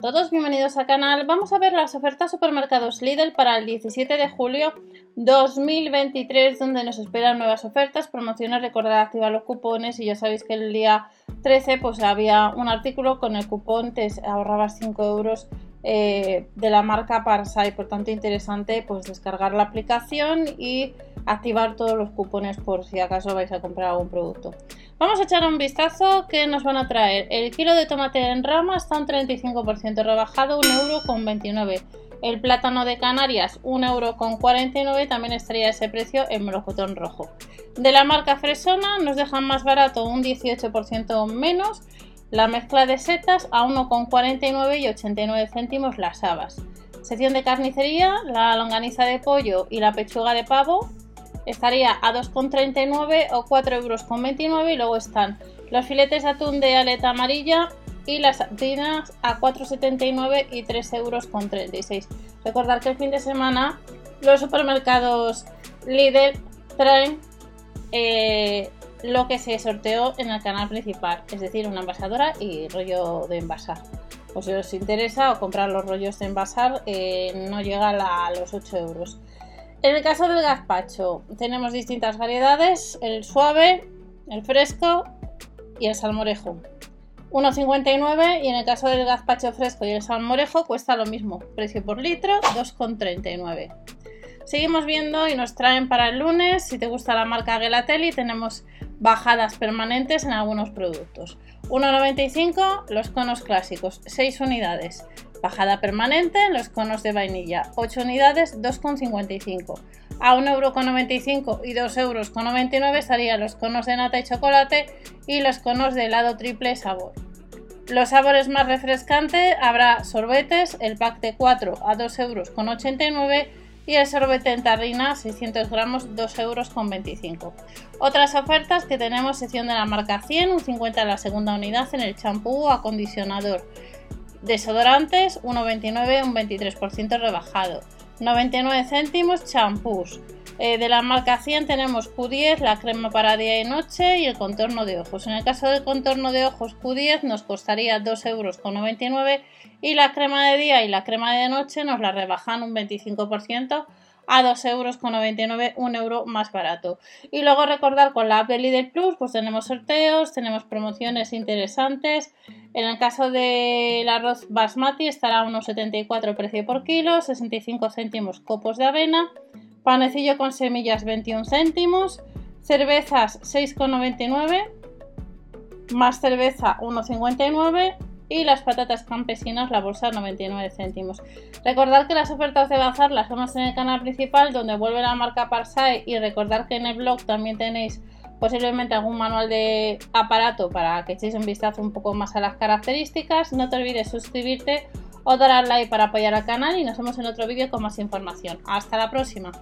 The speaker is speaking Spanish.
Todos bienvenidos al canal. Vamos a ver las ofertas supermercados Lidl para el 17 de julio 2023 donde nos esperan nuevas ofertas, promociones, recordar activar los cupones y ya sabéis que el día 13 pues había un artículo con el cupón te ahorrabas 5 euros eh, de la marca Parsai, por tanto interesante pues descargar la aplicación y activar todos los cupones por si acaso vais a comprar algún producto. Vamos a echar un vistazo que nos van a traer. El kilo de tomate en rama está un 35% rebajado, 1,29€. euro. El plátano de Canarias, 1,49€, euro. También estaría ese precio en melocotón rojo. De la marca Fresona nos dejan más barato un 18% menos. La mezcla de setas a 1,49 y 89 céntimos las habas. Sección de carnicería, la longaniza de pollo y la pechuga de pavo estaría a 2,39 o 4,29 euros y luego están los filetes de atún de aleta amarilla y las sardinas a 4,79 y 3,36 euros. Recordar que el fin de semana los supermercados Lidl traen eh, lo que se sorteó en el canal principal, es decir, una envasadora y rollo de envasar. Pues si os interesa o comprar los rollos de envasar, eh, no llega a los 8 euros. En el caso del gazpacho tenemos distintas variedades, el suave, el fresco y el salmorejo. 1,59 y en el caso del gazpacho fresco y el salmorejo cuesta lo mismo, precio por litro 2,39. Seguimos viendo y nos traen para el lunes, si te gusta la marca Gelatelli, tenemos bajadas permanentes en algunos productos. 1,95 los conos clásicos, 6 unidades. Bajada permanente los conos de vainilla, 8 unidades, 2,55. A 1,95€ y 2,99€ estarían los conos de nata y chocolate y los conos de helado triple sabor. Los sabores más refrescantes habrá sorbetes, el pack de 4 a 2,89€ y el sorbete en tarrina 600 gramos 2,25 euros. Otras ofertas que tenemos sección de la marca 100, un 50 en la segunda unidad en el champú o acondicionador. Desodorantes 1,29 un 23% rebajado. 99 céntimos champús. Eh, de la marca 100 tenemos Q10, la crema para día y noche y el contorno de ojos. En el caso del contorno de ojos Q10 nos costaría 2,99 euros y la crema de día y la crema de noche nos la rebajan un 25% a 2,99 euros, un euro más barato. Y luego recordar con la app de Lidl Plus, pues tenemos sorteos, tenemos promociones interesantes. En el caso del arroz basmati estará a unos 74 precio por kilo, 65 céntimos copos de avena, panecillo con semillas 21 céntimos, cervezas 6,99, más cerveza 1,59 y las patatas campesinas la bolsa 99 céntimos. Recordad que las ofertas de bazar las vemos en el canal principal donde vuelve la marca Parsai y recordad que en el blog también tenéis posiblemente algún manual de aparato para que echéis un vistazo un poco más a las características. No te olvides suscribirte o dar al like para apoyar al canal y nos vemos en otro vídeo con más información. Hasta la próxima.